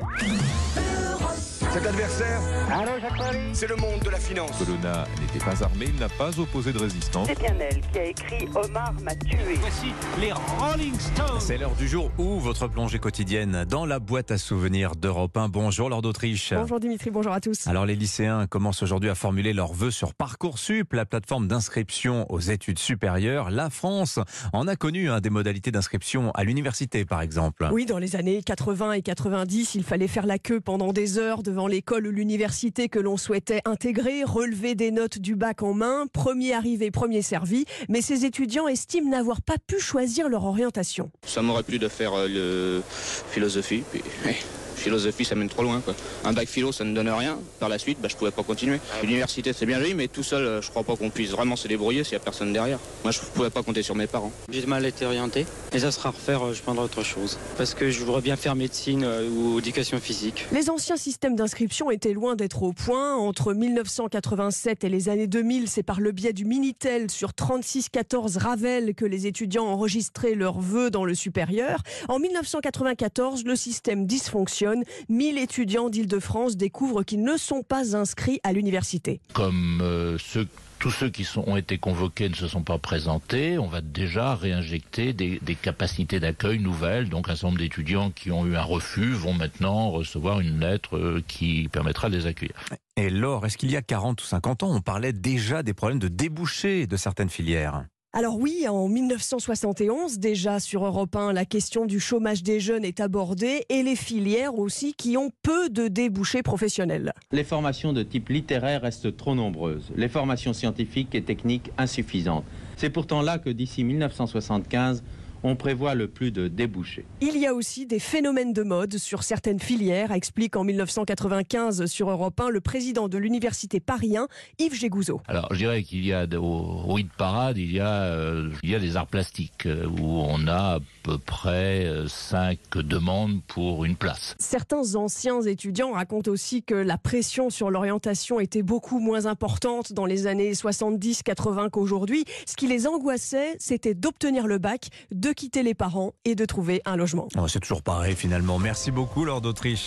Bye. Cet adversaire, c'est le monde de la finance. Colonna n'était pas armé, il n'a pas opposé de résistance. C'est bien elle qui a écrit Omar m'a tué. Voici les Rolling Stones. C'est l'heure du jour où votre plongée quotidienne dans la boîte à souvenirs d'Europe 1. Bonjour Lord d'Autriche. Bonjour Dimitri, bonjour à tous. Alors les lycéens commencent aujourd'hui à formuler leurs vœux sur Parcoursup, la plateforme d'inscription aux études supérieures. La France en a connu hein, des modalités d'inscription à l'université par exemple. Oui, dans les années 80 et 90, il fallait faire la queue pendant des heures devant l'école ou l'université que l'on souhaitait intégrer, relever des notes du bac en main, premier arrivé, premier servi. Mais ces étudiants estiment n'avoir pas pu choisir leur orientation. Ça m'aurait plu de faire euh, le philosophie, philosophie ça mène trop loin quoi. Un bac philo ça ne donne rien, par la suite bah, je pouvais pas continuer. L'université c'est bien joli mais tout seul euh, je crois pas qu'on puisse vraiment se débrouiller s'il y a personne derrière. Moi je pouvais pas compter sur mes parents. J'ai mal été orienté et ça sera à refaire, euh, je prendrai autre chose. Parce que je voudrais bien faire médecine euh, ou éducation physique. Les anciens systèmes d'inscription étaient loin d'être au point. Entre 1987 et les années 2000, c'est par le biais du Minitel sur 3614 Ravel que les étudiants enregistraient leurs vœux dans le supérieur. En 1994, le système dysfonctionne. 1000 étudiants d'Île-de-France découvrent qu'ils ne sont pas inscrits à l'université. Comme euh, ceux- tous ceux qui sont- ont été convoqués ne se sont pas présentés, on va déjà réinjecter des, des capacités d'accueil nouvelles. Donc un certain nombre d'étudiants qui ont eu un refus vont maintenant recevoir une lettre euh, qui permettra de les accueillir. Et Laure, est-ce qu'il y a 40 ou 50 ans, on parlait déjà des problèmes de débouchés de certaines filières? Alors oui, en 1971, déjà sur Europe 1, la question du chômage des jeunes est abordée et les filières aussi qui ont peu de débouchés professionnels. Les formations de type littéraire restent trop nombreuses, les formations scientifiques et techniques insuffisantes. C'est pourtant là que d'ici 1975, on prévoit le plus de débouchés. Il y a aussi des phénomènes de mode sur certaines filières, explique en 1995 sur Europe 1 le président de l'université Paris 1, Yves Gégouzeau. Alors je dirais qu'il y a de- au, au hit parade, il y a, euh, il y a des arts plastiques euh, où on a à peu près euh, cinq demandes pour une place. Certains anciens étudiants racontent aussi que la pression sur l'orientation était beaucoup moins importante dans les années 70-80 qu'aujourd'hui. Ce qui les angoissait, c'était d'obtenir le bac, de quitter les parents et de trouver un logement. Oh, C'est toujours pareil finalement. Merci beaucoup Lord d'Autriche.